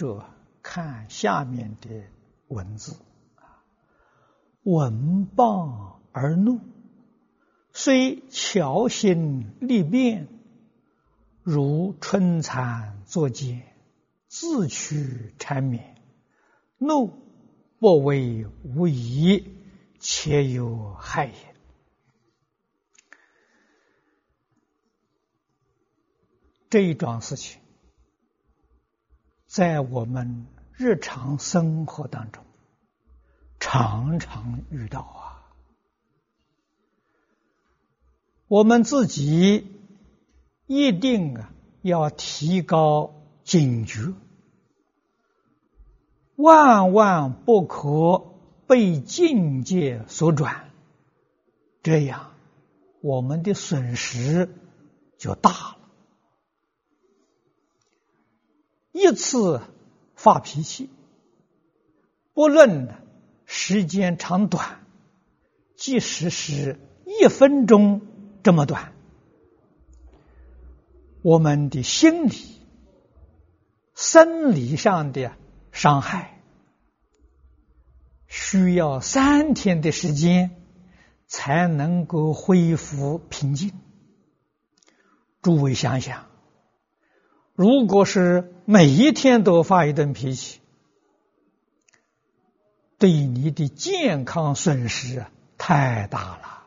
着看下面的文字啊。闻谤而怒，虽巧心立变，如春蚕作茧，自取缠绵。怒不为无益，且有害也。这一桩事情，在我们日常生活当中常常遇到啊。我们自己一定啊要提高警觉，万万不可被境界所转，这样我们的损失就大了。一次发脾气，不论时间长短，即使是一分钟这么短，我们的心理、生理上的伤害，需要三天的时间才能够恢复平静。诸位想想。如果是每一天都发一顿脾气，对你的健康损失太大了，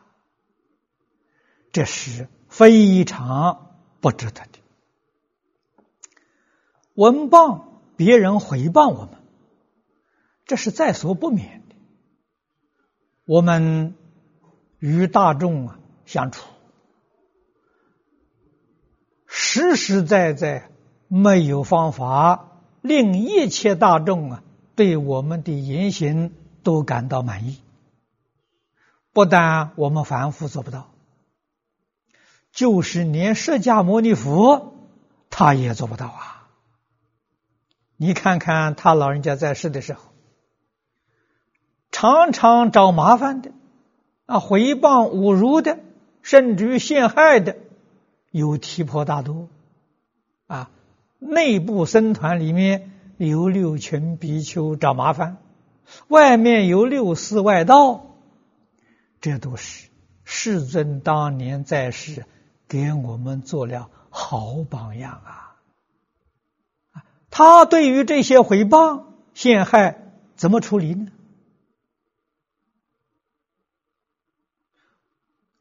这是非常不值得的。闻谤别人回谤我们，这是在所不免的。我们与大众啊相处，实实在在。没有方法令一切大众啊对我们的言行都感到满意。不但我们凡夫做不到，就是连释迦牟尼佛他也做不到啊！你看看他老人家在世的时候，常常找麻烦的啊，诽谤侮辱的，甚至于陷害的，有提婆大多啊。内部僧团里面有六群比丘找麻烦，外面有六四外道，这都是世尊当年在世给我们做了好榜样啊！他对于这些诽谤陷害怎么处理呢？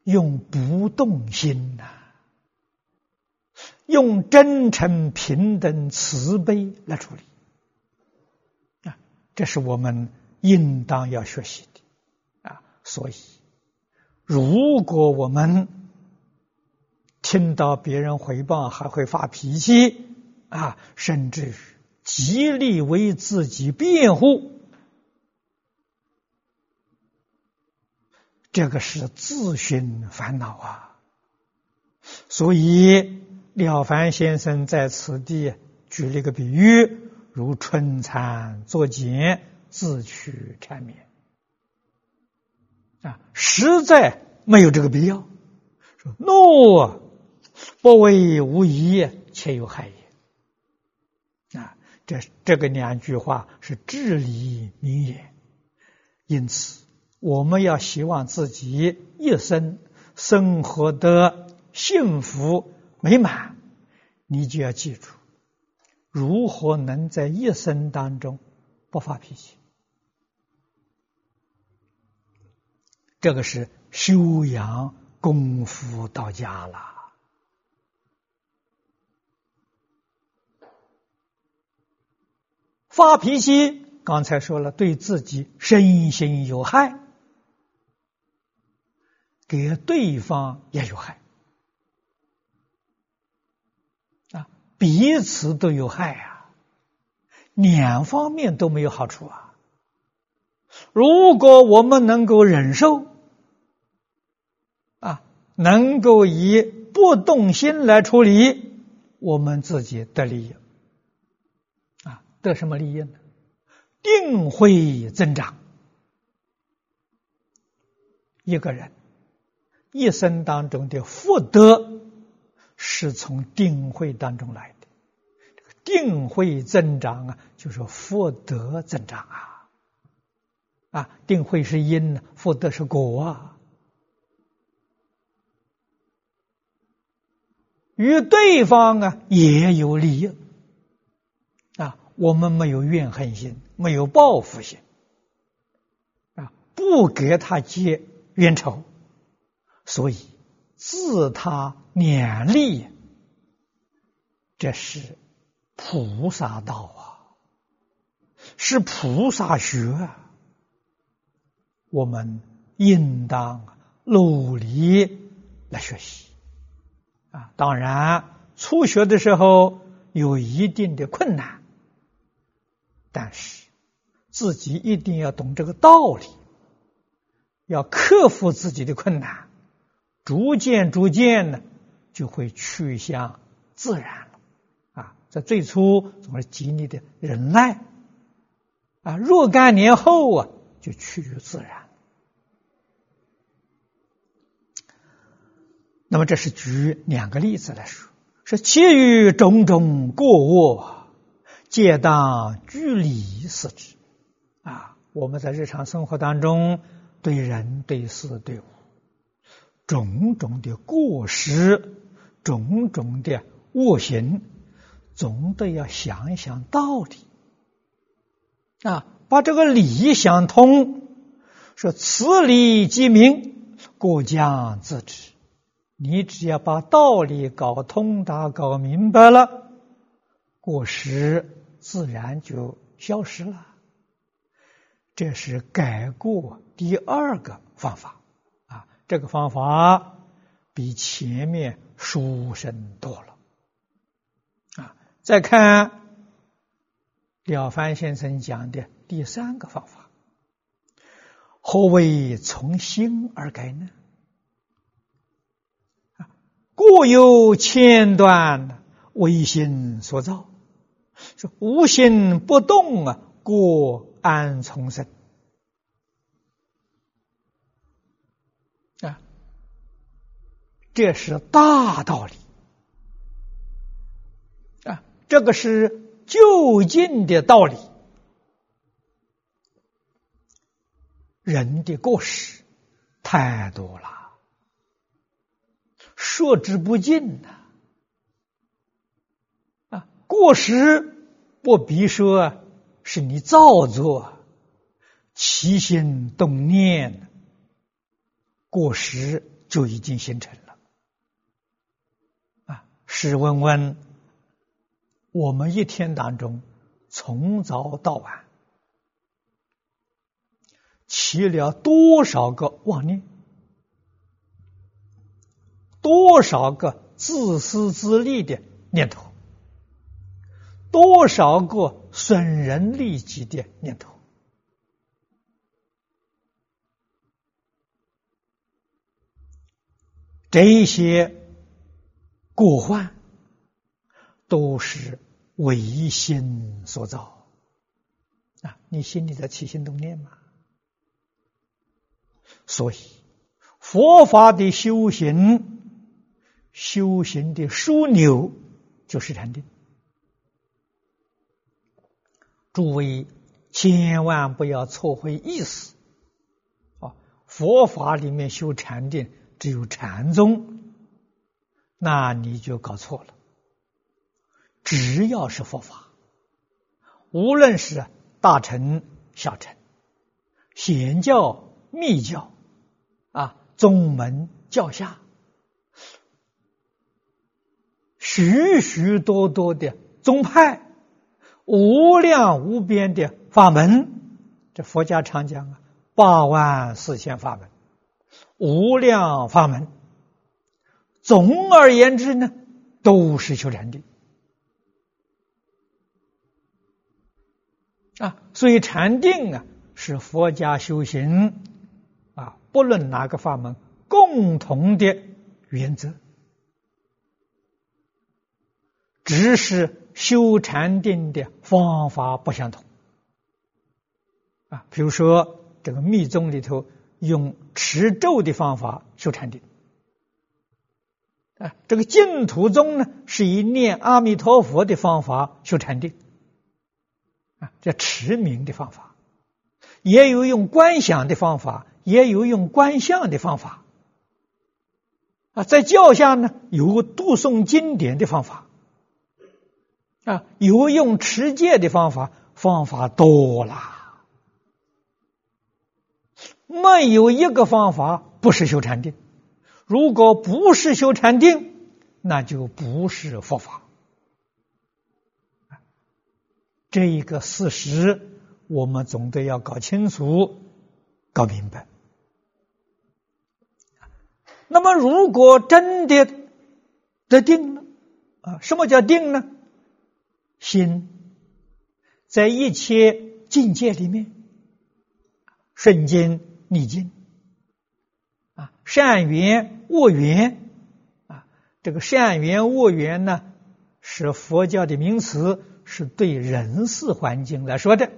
用不动心呐。用真诚、平等、慈悲来处理啊，这是我们应当要学习的啊。所以，如果我们听到别人回报，还会发脾气啊，甚至极力为自己辩护，这个是自寻烦恼啊。所以。了凡先生在此地举了一个比喻，如春蚕作茧，自取缠绵。啊，实在没有这个必要。说怒不为无益，且有害也。啊，这这个两句话是至理名言。因此，我们要希望自己一生生活的幸福。美满，你就要记住，如何能在一生当中不发脾气？这个是修养功夫到家了。发脾气，刚才说了，对自己身心有害，给对方也有害。彼此都有害啊，两方面都没有好处啊。如果我们能够忍受，啊，能够以不动心来处理，我们自己得利益，啊，得什么利益呢？定会增长。一个人一生当中的福德。是从定慧当中来的。这个定慧增长啊，就是福德增长啊。啊，定慧是因呢，福德是果啊。与对方啊也有利益啊，我们没有怨恨心，没有报复心啊，不给他结冤仇，所以自他两利，这是菩萨道啊，是菩萨学啊，我们应当努力来学习。啊，当然，初学的时候有一定的困难，但是自己一定要懂这个道理，要克服自己的困难，逐渐逐渐呢，就会趋向自然。在最初总是极力的忍耐，啊，若干年后啊，就趋于自然。那么这是举两个例子来说，是其余种种过恶，皆当据理视之。啊，我们在日常生活当中，对人、对事、对物，种种的过失，种种的恶行，总得要想一想道理。啊，把这个理想通，说此理即明，过将自知。你只要把道理搞通达、搞明白了，过失自然就消失了。这是改过第二个方法啊，这个方法比前面殊胜多了。再看了凡先生讲的第三个方法，何为从心而改呢？过有千端，唯心所造。说无心不动啊，过安从生？啊，这是大道理，这个是就近的道理。人的过失太多了。说之不尽呐！啊，过失不必说是你造作，起心动念，过失就已经形成了。啊，试问问，我们一天当中从早到晚起了多少个妄念？多少个自私自利的念头，多少个损人利己的念头，这些过患都是唯心所造啊！你心里在起心动念吗？所以佛法的修行。修行的枢纽就是禅定，诸位千万不要错会意思啊！佛法里面修禅定只有禅宗，那你就搞错了。只要是佛法，无论是大乘、小乘、显教、密教啊，宗门教下。许许多多的宗派，无量无边的法门，这佛家常讲啊，八万四千法门，无量法门。总而言之呢，都是修禅定啊。所以禅定啊，是佛家修行啊，不论哪个法门，共同的原则。只是修禅定的方法不相同啊，比如说这个密宗里头用持咒的方法修禅定啊，这个净土宗呢，是以念阿弥陀佛的方法修禅定，啊，叫持名的方法，也有用观想的方法，也有用观相的方法，啊，在教下呢，有读诵经典的方法，啊，有用持戒的方法，方法多啦，没有一个方法不是修禅定。如果不是修禅定，那就不是佛法。这一个事实，我们总得要搞清楚、搞明白。那么，如果真的得定了啊，什么叫定呢？心在一切境界里面，顺境逆境。啊，善缘恶缘，啊，这个善缘恶缘呢，是佛教的名词，是对人事环境来说的。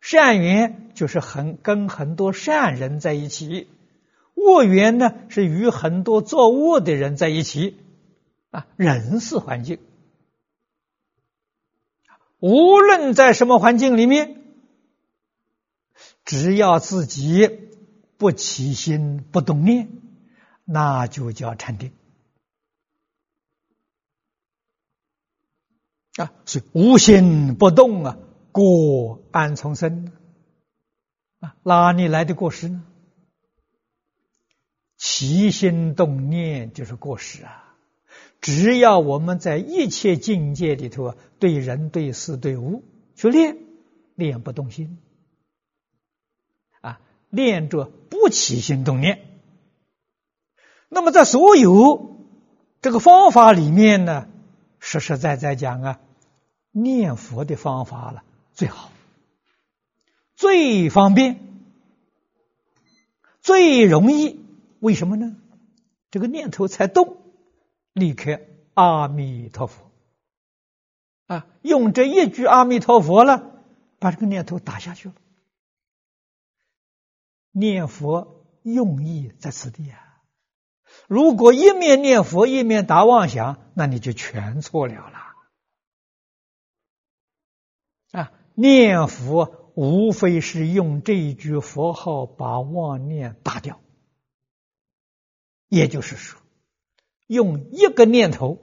善缘就是很跟很多善人在一起，恶缘呢是与很多作恶的人在一起。啊，人事环境，无论在什么环境里面，只要自己。不起心不动念，那就叫禅定啊！是无心不动啊，过安从生啊？哪里来的过失呢？起心动念就是过失啊！只要我们在一切境界里头啊，对人对事对物去练，练不动心啊。练着不起心动念，那么在所有这个方法里面呢，实实在在讲啊，念佛的方法了最好，最方便，最容易。为什么呢？这个念头才动，立刻阿弥陀佛啊，用这一句阿弥陀佛了，把这个念头打下去了。念佛用意在此地啊！如果一面念佛一面打妄想，那你就全错了了！念佛无非是用这一句佛号把妄念打掉，也就是说，用一个念头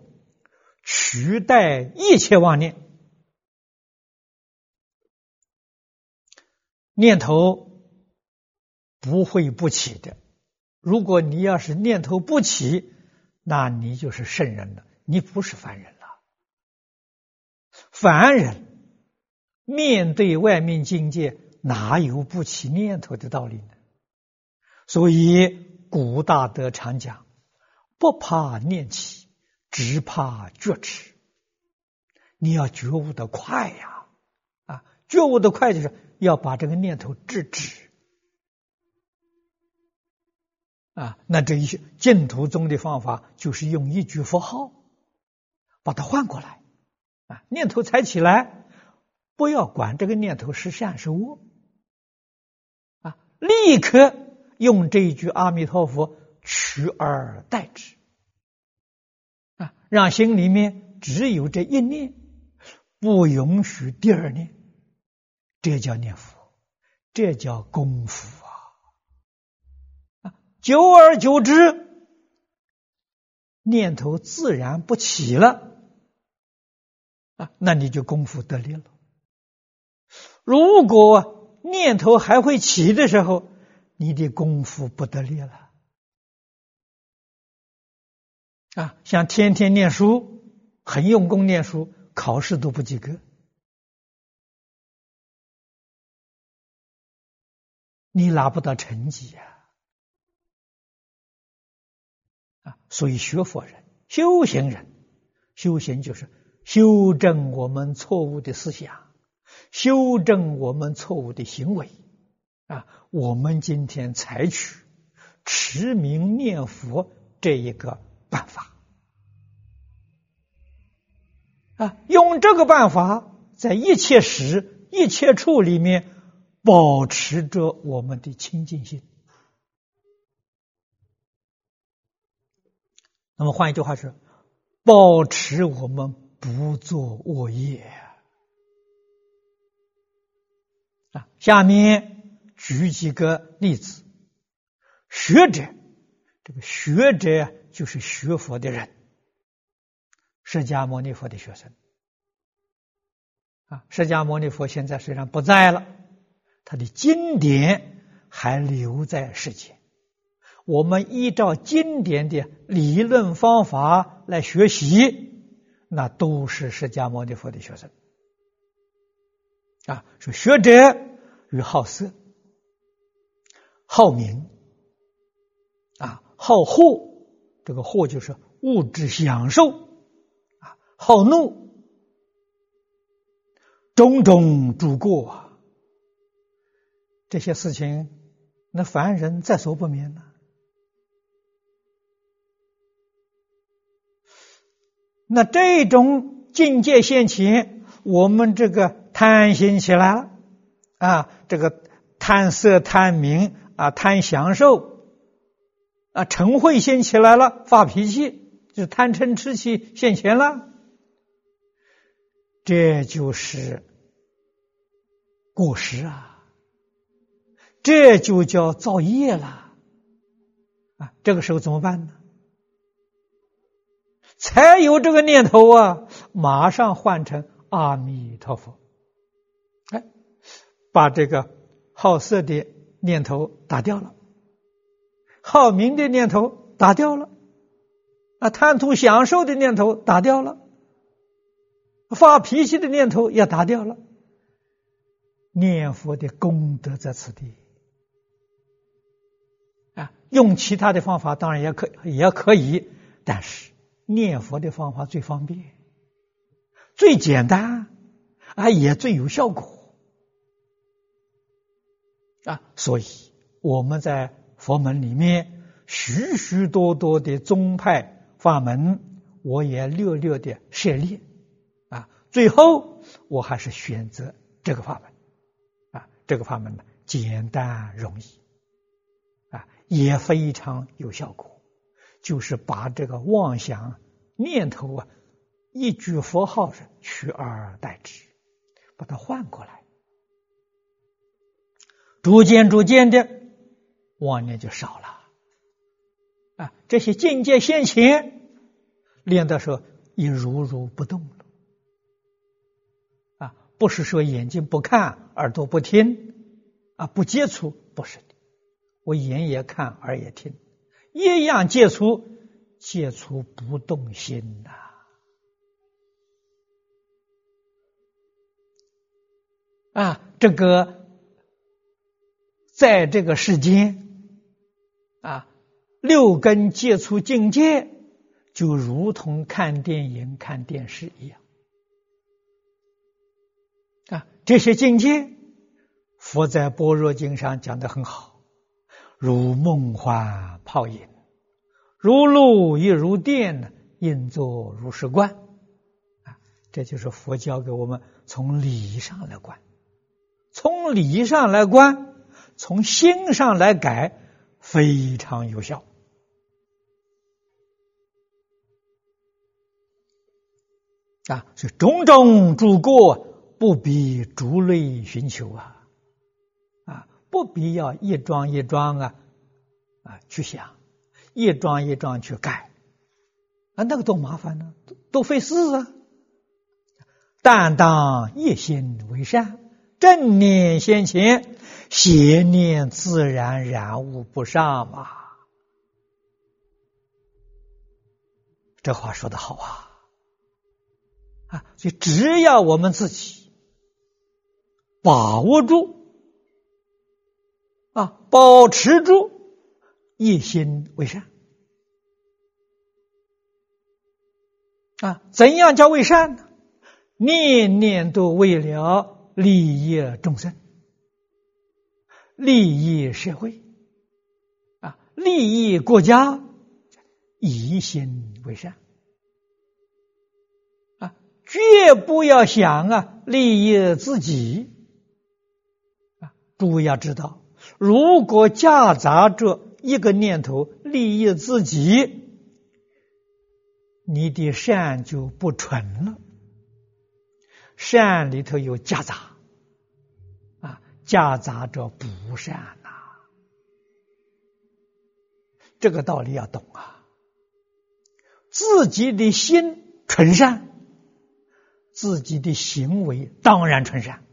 取代一切妄念，念头。不会不起的。如果你要是念头不起，那你就是圣人了，你不是凡人了。凡人面对外面境界，哪有不起念头的道理呢？所以古大德常讲：不怕念起，只怕觉迟。你要觉悟的快呀！啊，觉悟的快就是要把这个念头制止。啊，那这一些净土宗的方法，就是用一句佛号把它换过来。啊，念头才起来，不要管这个念头是善是恶，啊，立刻用这一句阿弥陀佛取而代之，啊，让心里面只有这一念，不允许第二念，这叫念佛，这叫功夫啊！啊。久而久之，念头自然不起了啊，那你就功夫得力了。如果念头还会起的时候，你的功夫不得力了啊。像天天念书，很用功念书，考试都不及格，你拿不到成绩呀。所以，学佛人、修行人，修行就是修正我们错误的思想，修正我们错误的行为。啊，我们今天采取持名念佛这一个办法，啊，用这个办法，在一切时、一切处里面，保持着我们的清净心。那么换一句话是，保持我们不做恶业啊。下面举几个例子，学者，这个学者就是学佛的人，释迦牟尼佛的学生啊。释迦牟尼佛现在虽然不在了，他的经典还留在世间。我们依照经典的理论方法来学习，那都是释迦牟尼佛的学生啊。说学者与好色、好名啊、好货，这个货就是物质享受啊，好怒，种种诸过啊，这些事情，那凡人在所不免呢。那这种境界现前，我们这个贪心起来了啊，这个贪色、贪名啊、贪享受啊，嗔恚心起来了，发脾气，就贪嗔痴气现前了，这就是过失啊，这就叫造业了啊，这个时候怎么办呢？才有这个念头啊！马上换成阿弥陀佛，把这个好色的念头打掉了，好名的念头打掉了，啊，贪图享受的念头打掉了，发脾气的念头也打掉了。念佛的功德在此地啊！用其他的方法当然也可也可以，但是。念佛的方法最方便、最简单，啊，也最有效果啊！所以我们在佛门里面，许许多多的宗派法门，我也略略的涉猎啊。最后，我还是选择这个法门啊。这个法门呢，简单容易啊，也非常有效果。就是把这个妄想念头啊，一句佛号是取而代之，把它换过来，逐渐逐渐的妄念就少了啊。这些境界现前，练的时候已如如不动了啊。不是说眼睛不看，耳朵不听啊，不接触，不是的，我眼也看，耳也听。一样接触，接触不动心呐！啊，这个在这个世间啊，六根接触境界，就如同看电影、看电视一样啊。这些境界，佛在《般若经》上讲的很好。如梦幻泡影，如露亦如电，应作如是观。啊，这就是佛教给我们从理上来观，从理上来观，从心上来改，非常有效。啊，是种种诸过，不必逐类寻求啊。啊不必要一桩一桩啊啊去想，一桩一桩去改啊，那个多麻烦呢，多费事啊！但当一心为善，正念先前，邪念自然染污不上嘛。这话说的好啊！啊，所以只要我们自己把握住。啊，保持住一心为善啊！怎样叫为善呢？念念都为了利益众生、利益社会啊、利益国家，一心为善啊！绝不要想啊利益自己啊！诸位要知道。如果夹杂着一个念头利益自己，你的善就不纯了。善里头有夹杂，夹杂着不善呐，这个道理要懂啊。自己的心纯善，自己的行为当然纯善。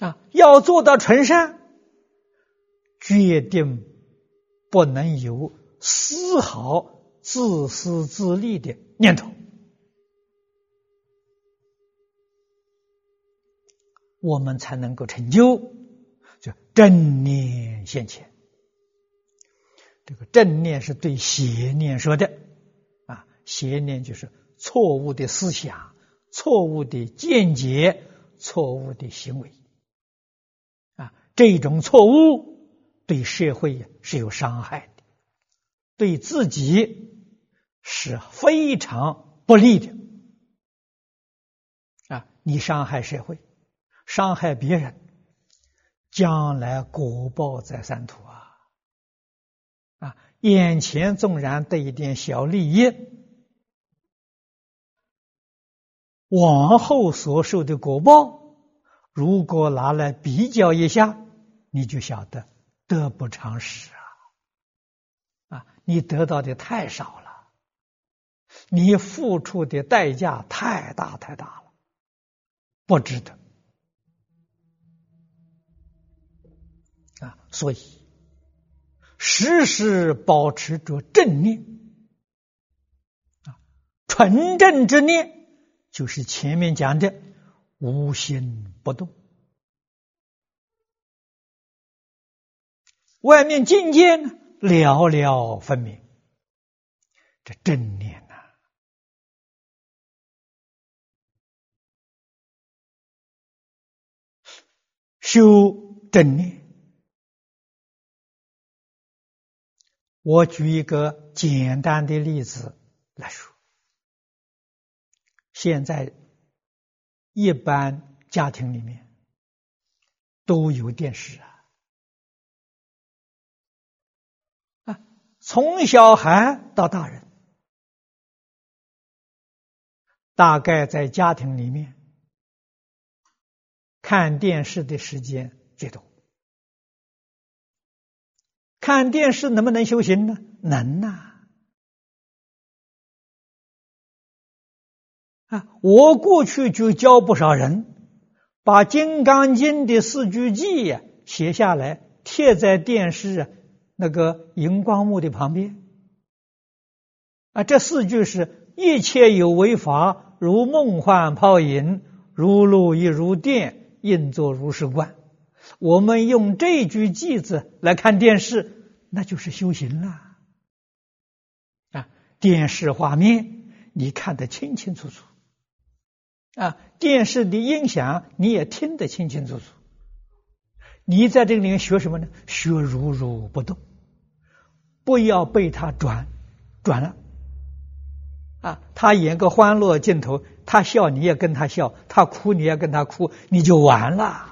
啊，要做到纯善，决定不能有丝毫自私自利的念头，我们才能够成就，就正念现前。这个正念是对邪念说的，啊，邪念就是错误的思想、错误的见解、错误的行为啊。这种错误对社会是有伤害的，对自己是非常不利的。啊，你伤害社会，伤害别人，将来果报在三途啊！啊，眼前纵然得一点小利益，往后所受的果报，如果拿来比较一下。你就晓得得不偿失啊！啊，你得到的太少了，你付出的代价太大太大了，不值得所以时时保持着正念啊，纯正之念就是前面讲的无心不动。外面境界呢，寥寥分明。这正念呐，修正念。我举一个简单的例子来说：现在一般家庭里面都有电视啊。从小孩到大人，大概在家庭里面看电视的时间最多。看电视能不能修行呢？能呐！啊，我过去就教不少人，把《金刚经》的四句偈写下来，贴在电视啊。那个荧光幕的旁边啊，这四句是一切有为法，如梦幻泡影，如露亦如电，应作如是观。我们用这句句子来看电视，那就是修行了啊！电视画面你看得清清楚楚啊，电视的音响你也听得清清楚楚。你在这里面学什么呢？学如如不动。不要被他转转了啊！他演个欢乐镜头，他笑你也跟他笑，他哭你也跟他哭，你就完了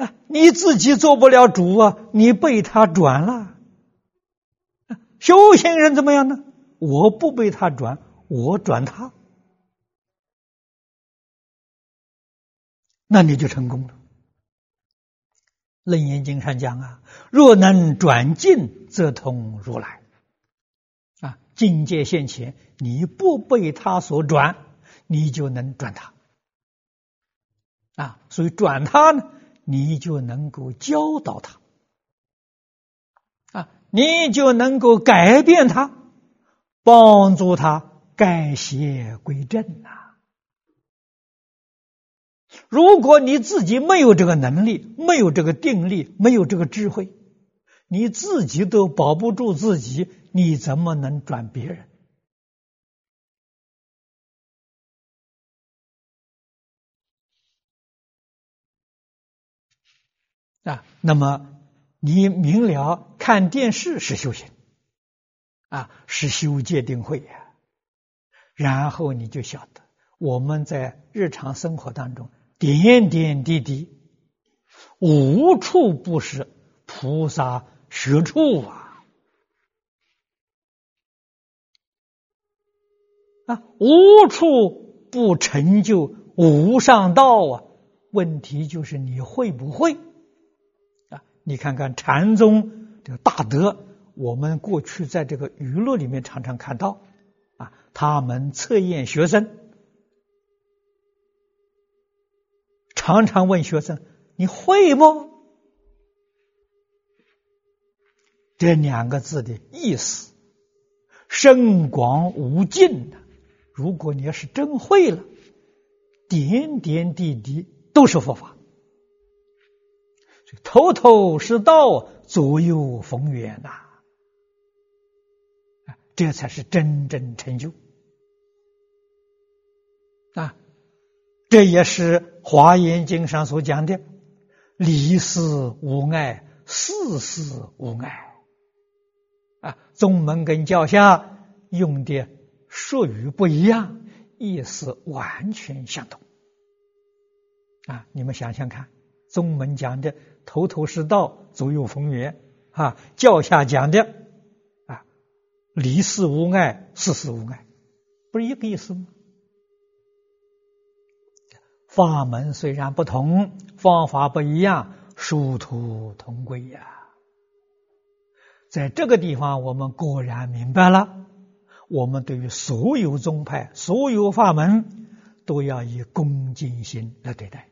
啊！你自己做不了主啊！你被他转了，修行人怎么样呢？我不被他转，我转他，那你就成功了。楞严经上讲啊，若能转境，则通如来。啊，境界现前，你不被他所转，你就能转他。啊，所以转他呢，你就能够教导他。啊，你就能够改变他，帮助他改邪归正呐。如果你自己没有这个能力，没有这个定力，没有这个智慧，你自己都保不住自己，你怎么能转别人？啊，那么你明了看电视是修行，啊，是修戒定慧呀，然后你就晓得我们在日常生活当中。点点滴滴，无处不是菩萨学处啊！啊，无处不成就无上道啊！问题就是你会不会？你看看禅宗这个大德，我们过去在这个娱乐里面常常看到啊，他们测验学生，常常问学生：“你会不？”这两个字的意思深广无尽的。如果你要是真会了，点点滴滴都是佛法，头头是道，左右逢源呐，这才是真正成就啊！这也是《华严经》上所讲的“离事无碍，事事无碍”。啊，宗门跟教下用的术语不一样，意思完全相同。啊，你们想想看，宗门讲的头头是道，左右逢源，啊，教下讲的啊，离世无碍，事事无碍，不是一个意思吗？法门虽然不同，方法不一样，殊途同归呀。在这个地方，我们果然明白了，我们对于所有宗派、所有法门，都要以恭敬心来对待。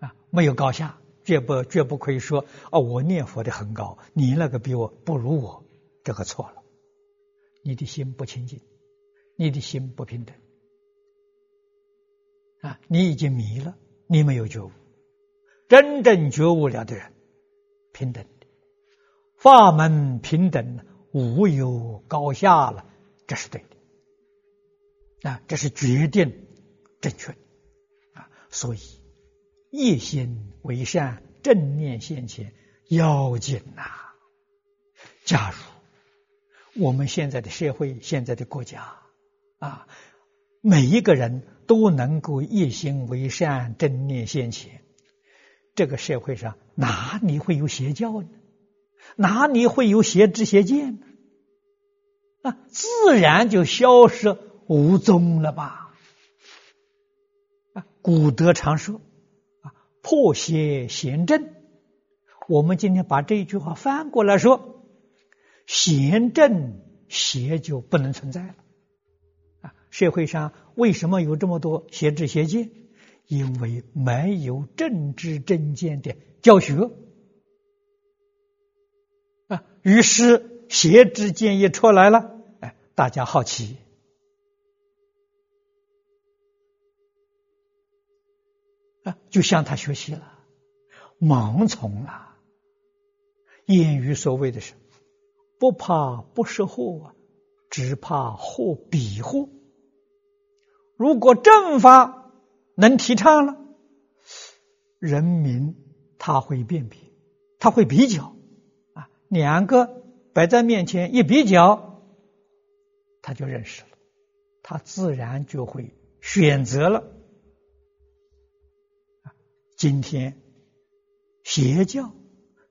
啊，没有高下，绝不绝不可以说哦，我念佛的很高，你那个比我不如我，这个错了。你的心不清净，你的心不平等，啊，你已经迷了，你没有觉悟。真正觉悟了的人，平等的。法门平等，无有高下了，这是对的啊，这是决定正确啊。所以一心为善，正念现前要紧呐。假如我们现在的社会、现在的国家啊，每一个人都能够一心为善，正念现前，这个社会上哪里会有邪教呢？哪里会有邪知邪见呢？啊，自然就消失无踪了吧？啊，古德常说，破邪贤正。我们今天把这一句话翻过来说，贤正邪就不能存在了。啊，社会上为什么有这么多邪知邪见？因为没有正知正见的教学。啊，于是邪知见一出来了，哎，大家好奇，啊，就向他学习了，盲从了。谚语所谓的是，不怕不识货啊，只怕货比货。如果正法能提倡了，人民他会辨别，他会比较啊。两个摆在面前一比较，他就认识了，他自然就会选择了。今天邪教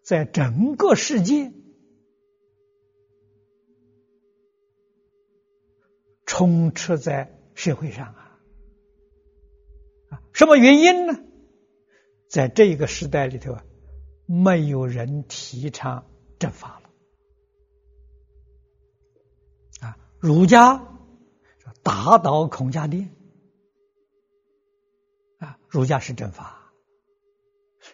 在整个世界充斥在社会上啊，啊，什么原因呢？在这个时代里头啊，没有人提倡。正法了啊！儒家打倒孔家店啊，儒家是正法，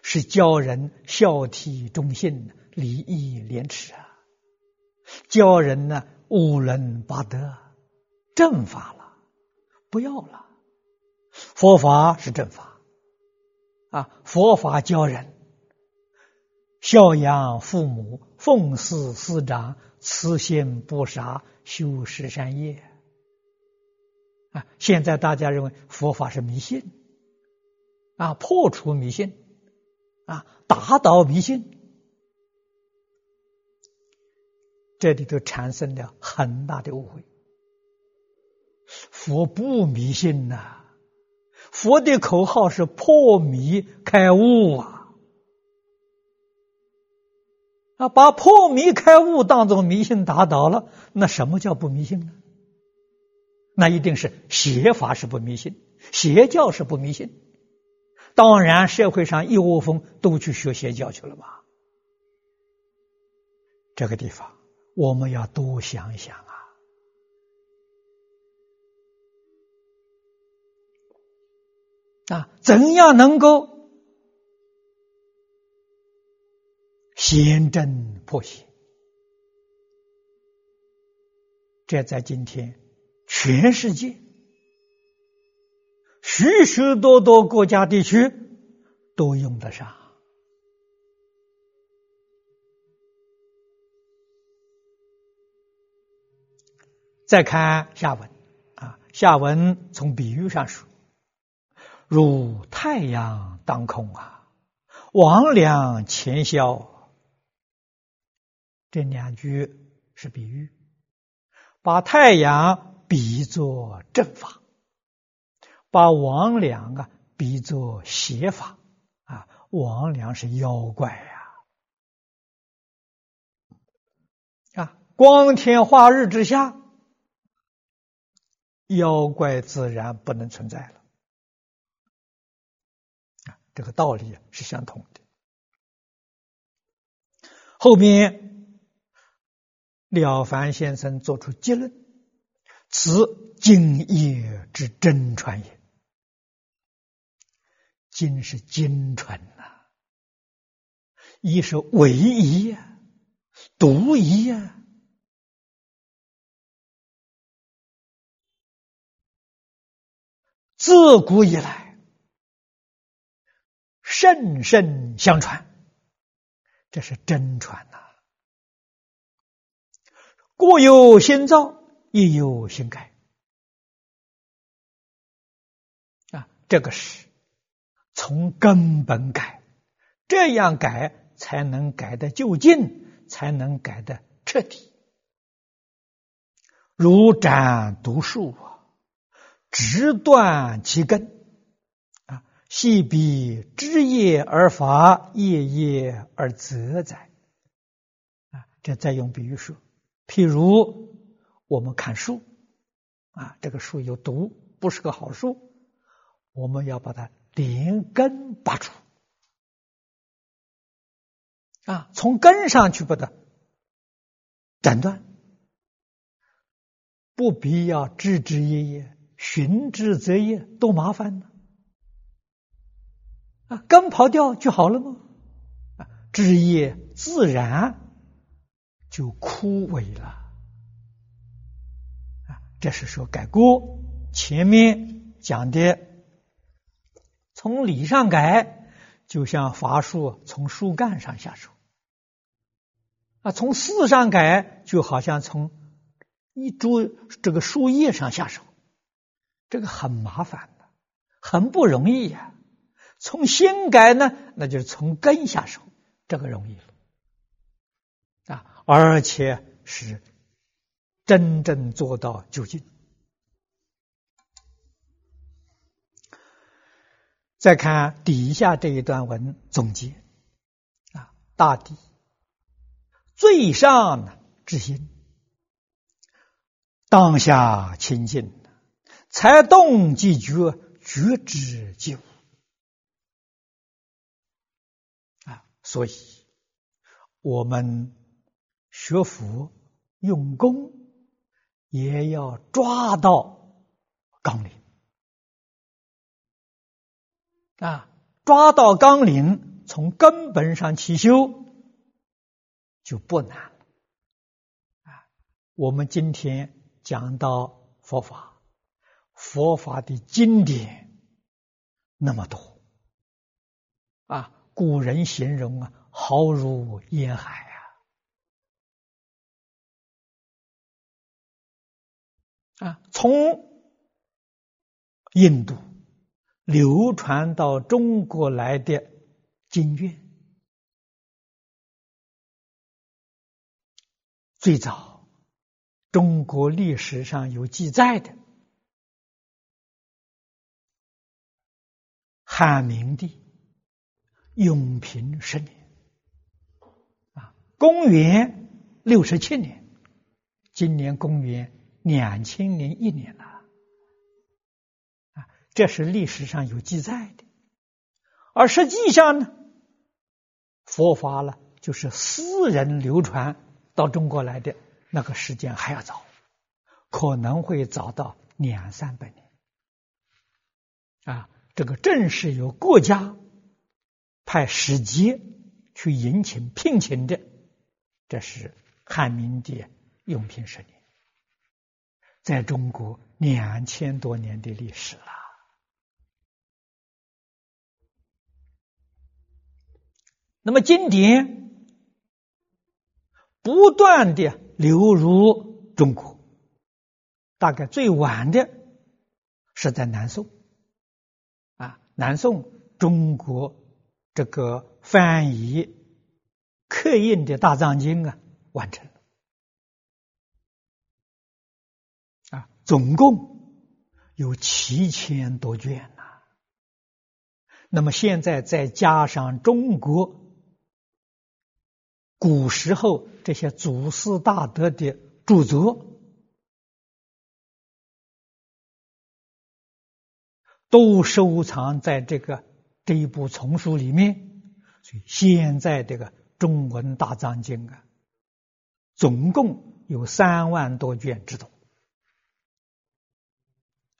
是教人孝悌忠信、礼义廉耻啊，教人呢五伦八德，正法了，不要了。佛法是正法啊，佛法教人孝养父母。奉事师长，慈心不杀，修十善业。啊，现在大家认为佛法是迷信，啊，破除迷信，啊，打倒迷信，这里头产生了很大的误会。佛不迷信呐，佛的口号是破迷开悟啊。啊，把破迷开悟当做迷信打倒了，那什么叫不迷信呢？那一定是邪法是不迷信，邪教是不迷信。当然，社会上一窝蜂都去学邪教去了吧？这个地方我们要多想想啊！啊，怎样能够先正破邪？这在今天全世界许许多多国家地区都用得上。再看下文啊，下文从比喻上说，如太阳当空啊，魍魉前消。这两句是比喻，把太阳比作正法，把魍魉啊比作邪法啊，魍魉是妖怪呀啊，光天化日之下。妖怪自然不能存在了，啊，这个道理是相同的。后面了凡先生做出结论：此经业之真传也。经是经传呐，一是唯一呀，独一呀。自古以来，甚甚相传，这是真传呐。各有新造，亦有新改。啊，这个是从根本改，这样改才能改得就近，才能改得彻底。如斩毒树啊。直断其根，啊，细比枝叶而伐，叶叶而泽哉。啊，这再用比喻说，譬如我们看树，啊，这个树有毒，不是个好树，我们要把它连根拔除，啊，从根上去把它斩断，不必要枝枝叶叶。寻枝择叶，多麻烦呢！啊，根刨掉就好了吗？啊，枝叶自然就枯萎了。啊，这是说改过前面讲的，从理上改，就像伐树从树干上下手；啊，从事上改，就好像从一株这个树叶上下手。这个很麻烦的，很不容易呀。从心改呢，那就是从根下手，这个容易了啊，而且是真正做到究竟。再看底下这一段文总结啊，大抵最上之心，当下清净。才动即觉，觉知即无啊！所以，我们学佛用功，也要抓到纲领啊！抓到纲领，从根本上起修，就不难啊！我们今天讲到佛法。佛法的经典那么多啊，古人形容啊，浩如烟海啊！啊，从印度流传到中国来的经卷，最早中国历史上有记载的。汉明帝永平十年，啊，公元六十七年，今年公元两千零一年了，这是历史上有记载的，而实际上呢，佛法了就是私人流传到中国来的那个时间还要早，可能会早到两三百年，啊，这个正是由国家派使节去迎请聘请的。这是汉明帝永平十年，在中国两千多年的历史了。那么经典不断的流入中国，大概最晚的是在南宋啊，南宋中国这个翻译。刻印的大藏经啊，完成了啊，总共有七千多卷呐。那么现在再加上中国古时候这些祖师大德的著作，都收藏在这个这一部丛书里面，所以现在这个。中文大藏经啊，总共有三万多卷之多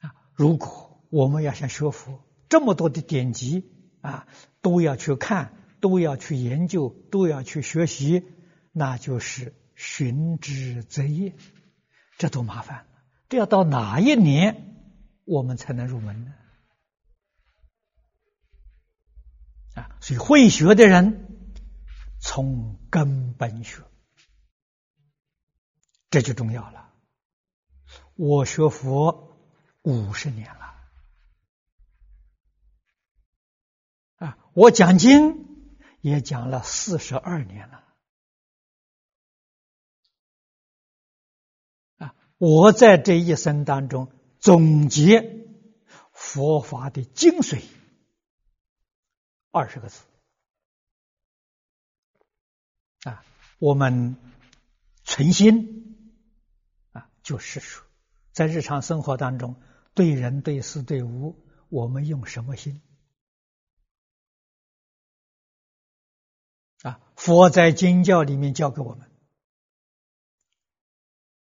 啊！如果我们要想学佛，这么多的典籍啊，都要去看，都要去研究，都要去学习，那就是寻之择业，这多麻烦！这要到哪一年我们才能入门呢？啊，所以会学的人。从根本学，这就重要了。我学佛五十年了，啊，我讲经也讲了四十二年了，啊，我在这一生当中总结佛法的精髓二十个字。啊，我们存心啊，就是说，在日常生活当中，对人、对事、对物，我们用什么心？佛在经教里面教给我们，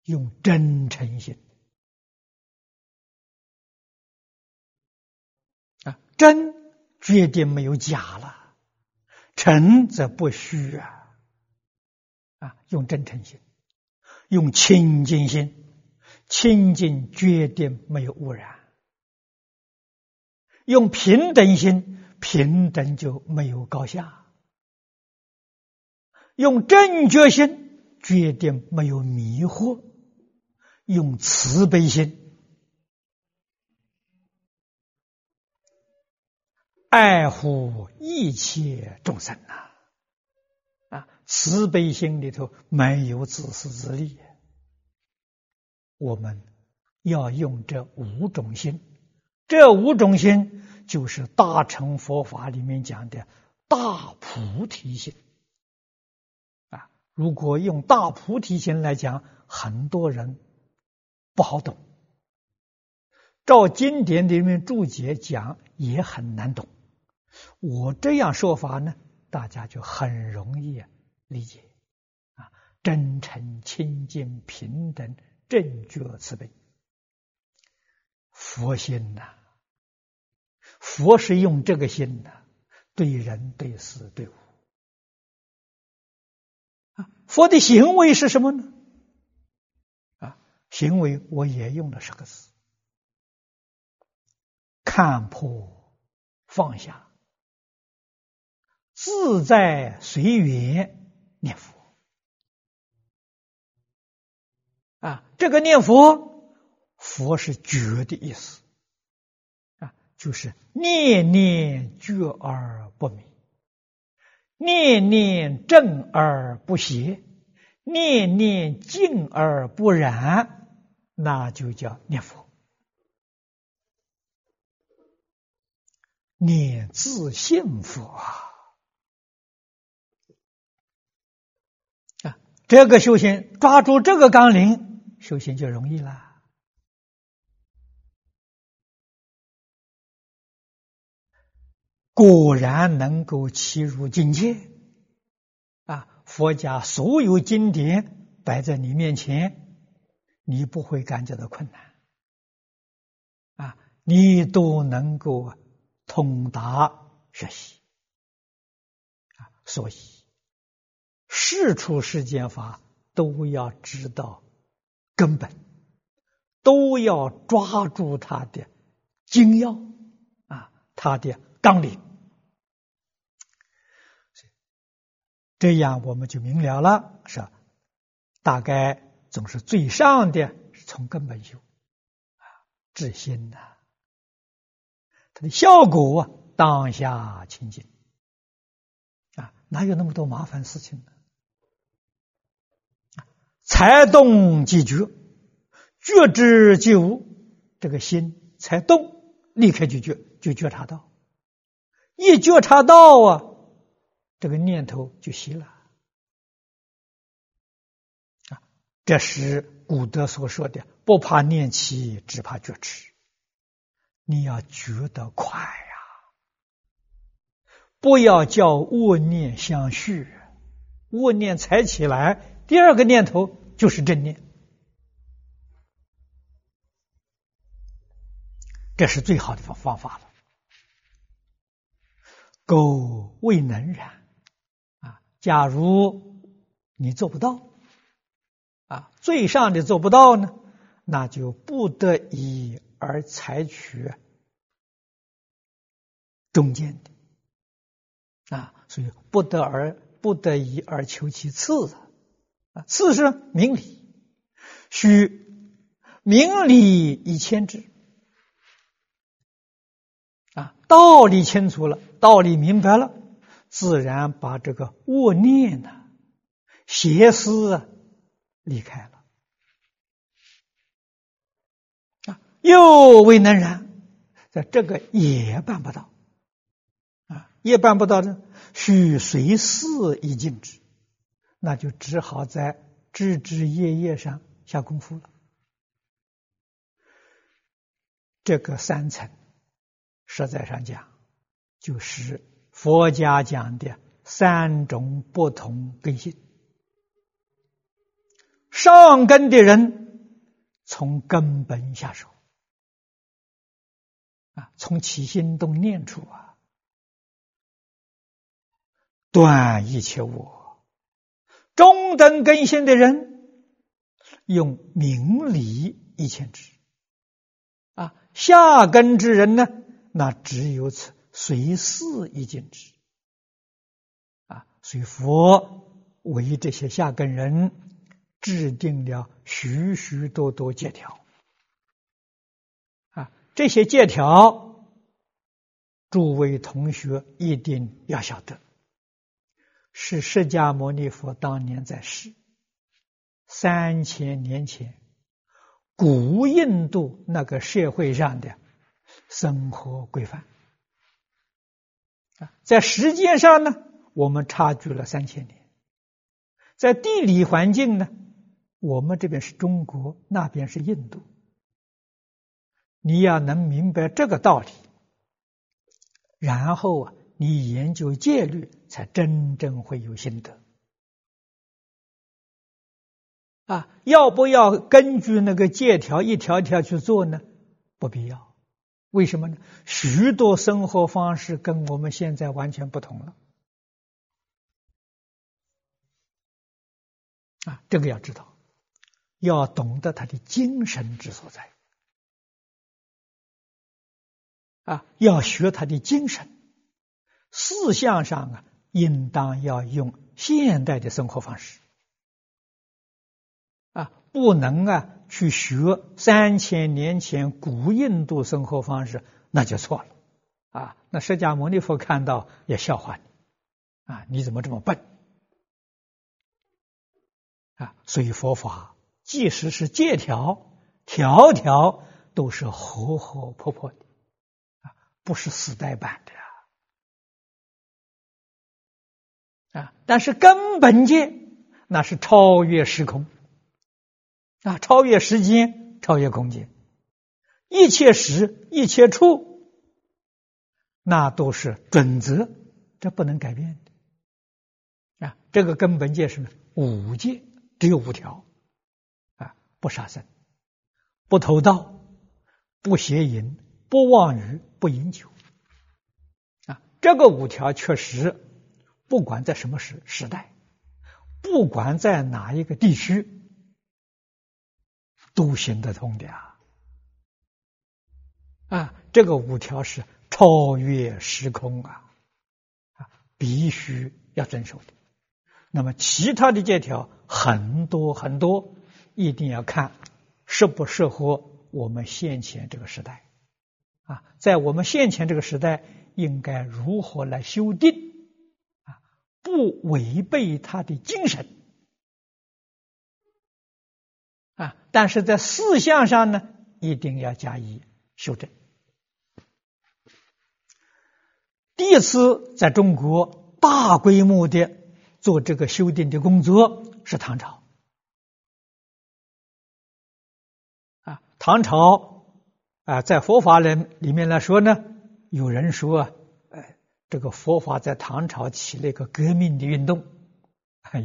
用真诚心。啊，真决定没有假了，诚则不虚啊。啊，用真诚心，用清净心，清净决定没有污染；用平等心，平等就没有高下；用正觉心，决定没有迷惑；用慈悲心，爱护一切众生呐。慈悲心里头没有自私自利，我们要用这五种心，这五种心就是大乘佛法里面讲的大菩提心。如果用大菩提心来讲，很多人不好懂，照经典里面注解讲也很难懂。我这样说法呢，大家就很容易。理解啊，真诚、清净、平等、正觉、慈悲，佛心呐。佛是用这个心呐，对人、对事、对物。佛的行为是什么呢？啊，行为我也用了十个字：看破、放下、自在、随缘。念佛啊，这个念佛，佛是觉的意思啊，就是念念觉而不迷，念念正而不邪，念念净而不染，那就叫念佛。念自信佛啊。这个修行抓住这个纲领，修行就容易了。果然能够契入境界啊！佛家所有经典摆在你面前，你不会感觉到困难啊！你都能够通达学习啊！所以，事出世间法都要知道根本，都要抓住它的精要啊，它的。纲领，这样我们就明了了，是大概总是最上的是从根本修啊，治心呐，它的效果啊，当下清净啊，哪有那么多麻烦事情呢？才动即觉，觉知即无，这个心才动，立刻就觉，就觉察到。一觉察到啊，这个念头就熄了啊！这是古德所说的“不怕念起，只怕觉迟”。你要觉得快呀，不要叫恶念相续，恶念才起来，第二个念头就是正念，这是最好的方方法了。苟未能然，假如你做不到，啊，最上的做不到呢，那就不得已而采取中间的，啊，所以不得而不得已而求其次，啊，次是明理，须明理以牵之。啊，道理清楚了，道理明白了，自然把这个恶念呢、邪思啊离开了。啊，又未能然，在这个也办不到。啊，也办不到呢，须随事以静止，那就只好在枝枝叶叶上下功夫了。这个三层。实在上讲，就是佛家讲的三种不同根性。上根的人从根本下手，啊，从起心动念处啊，断一切我；中等根性的人用明理一千之，啊，下根之人呢？那只有此随事一尽之啊，所以佛为这些下根人制定了许许多多借条啊，这些借条，诸位同学一定要晓得，是释迦牟尼佛当年在世三千年前古印度那个社会上的。生活规范，在时间上呢，我们差距了三千年；在地理环境呢，我们这边是中国，那边是印度。你要能明白这个道理，然后啊，你研究戒律，才真正会有心得啊。要不要根据那个戒条一条一条去做呢？不必要。为什么呢？许多生活方式跟我们现在完全不同了啊！这个要知道，要懂得他的精神之所在啊！要学他的精神，思想上啊，应当要用现代的生活方式啊，不能啊。去学三千年前古印度生活方式，那就错了啊！那释迦牟尼佛看到也笑话你啊！你怎么这么笨啊？所以佛法即使是借条，条条都是活活泼泼的啊，不是死呆板的啊！但是根本界那是超越时空啊，超越时间，超越空间，一切时，一切处，那都是准则，这不能改变的啊。这个根本戒是五戒，只有五条啊：不杀生，不偷盗，不邪淫，不妄语，不饮酒啊。这个五条确实，不管在什么时时代。不管在哪一个地区，都行得通的啊！啊，这个五条是超越时空啊，啊，必须要遵守的。那么其他的戒条很多很多，一定要看适不适合我们现前这个时代啊，在我们现前这个时代，应该如何来修订啊？不违背他的精神但是在思想上呢，一定要加以修正。第一次在中国大规模的做这个修订的工作是唐朝啊，唐朝啊，在佛法人里面来说呢，有人说啊，哎。这个佛法在唐朝起了一个革命的运动，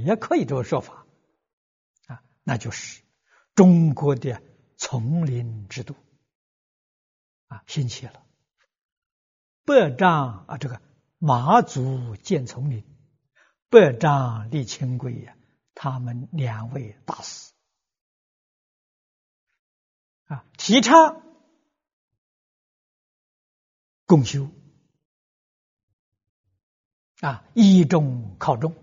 也可以这个说法啊，那就是中国的丛林制度啊兴起了。百丈啊，这个马祖建丛林，百丈立清规呀，他们两位大师。啊，提倡共修。啊，依重靠重，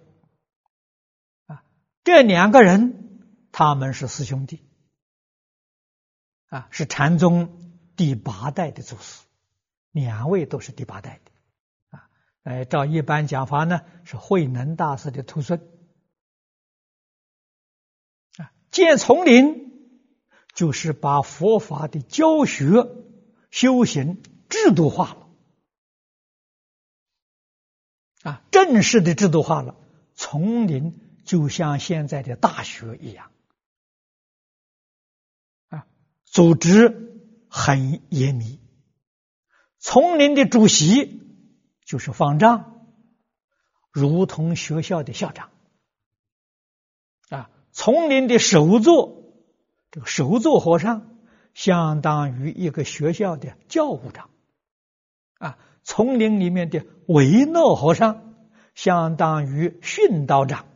啊，这两个人他们是师兄弟，啊，是禅宗第八代的祖师，两位都是第八代的，啊，哎，照一般讲法呢，是慧能大师的徒孙，啊，建丛林就是把佛法的教学、修行制度化了。啊，正式的制度化了，丛林就像现在的大学一样，组织很严密。丛林的主席就是方丈，如同学校的校长。啊，丛林的首座，这个首座和尚相当于一个学校的教务长。啊。丛林里面的维诺和尚相当于训导长，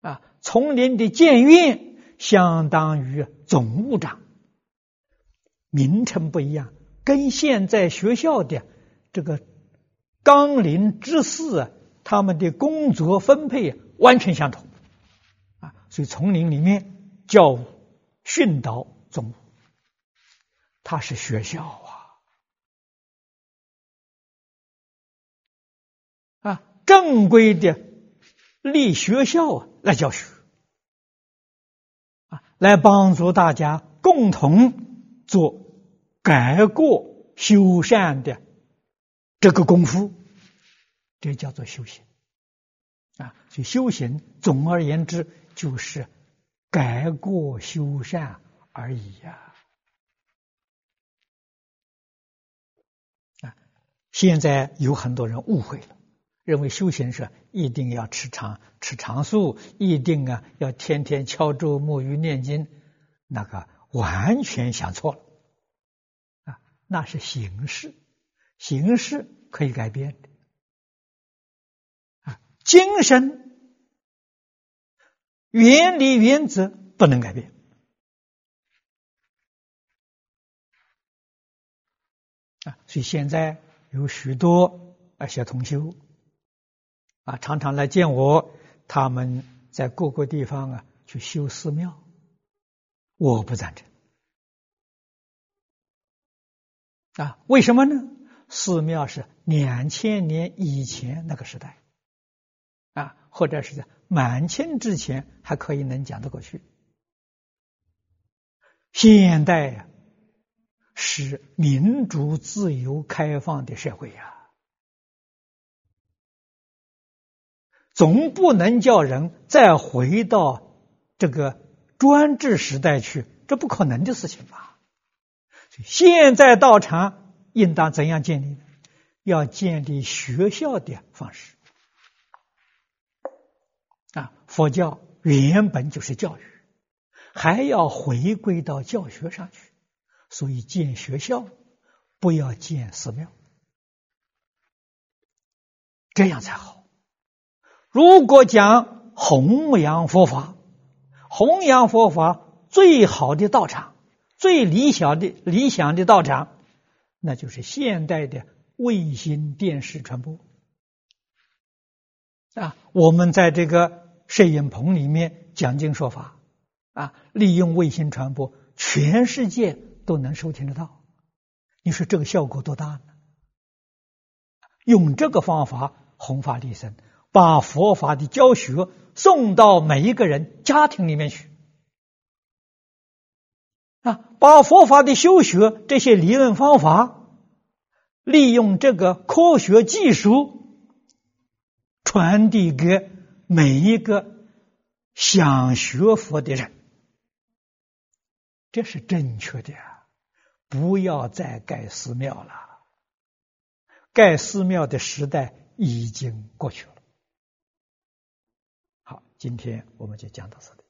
啊，丛林的监院相当于总务长，名称不一样，跟现在学校的这个纲领之事啊，他们的工作分配完全相同，啊，所以丛林里面教、训导、总务，它是学校啊。正规的立学校啊来教学啊，来帮助大家共同做改过修善的这个功夫，这叫做修行啊。所以修行，总而言之就是改过修善而已呀。啊，现在有很多人误会了。认为修行是一定要吃长吃长素，一定啊要天天敲钟沐浴念经，那个完全想错了！那是形式，形式可以改变的啊，精神原理原则不能改变啊！所以现在有许多啊小同修。啊，常常来见我，他们在各个地方啊去修寺庙，我不赞成。啊，为什么呢？寺庙是两千年以前那个时代，啊，或者是在满清之前还可以能讲得过去。现代呀，是民主、自由、开放的社会呀。总不能叫人再回到这个专制时代去，这不可能的事情吧？现在道场应当怎样建立？要建立学校的方式啊！佛教原本就是教育，还要回归到教学上去，所以建学校不要建寺庙，这样才好。如果讲弘扬佛法，弘扬佛法最好的道场，最理想的理想的道场，那就是现代的。卫星电视传播啊，我们在这个摄影棚里面讲经说法啊，利用卫星传播，全世界都能收听得到。你说这个效果多大呢？用这个方法弘法利生，把佛法的教学送到每一个人家庭里面去啊，把佛法的修学这些理论方法。利用这个科学技术传递给每一个想学佛的人，这是正确的。不要再盖寺庙了，盖寺庙的时代已经过去了。好，今天我们就讲到这里。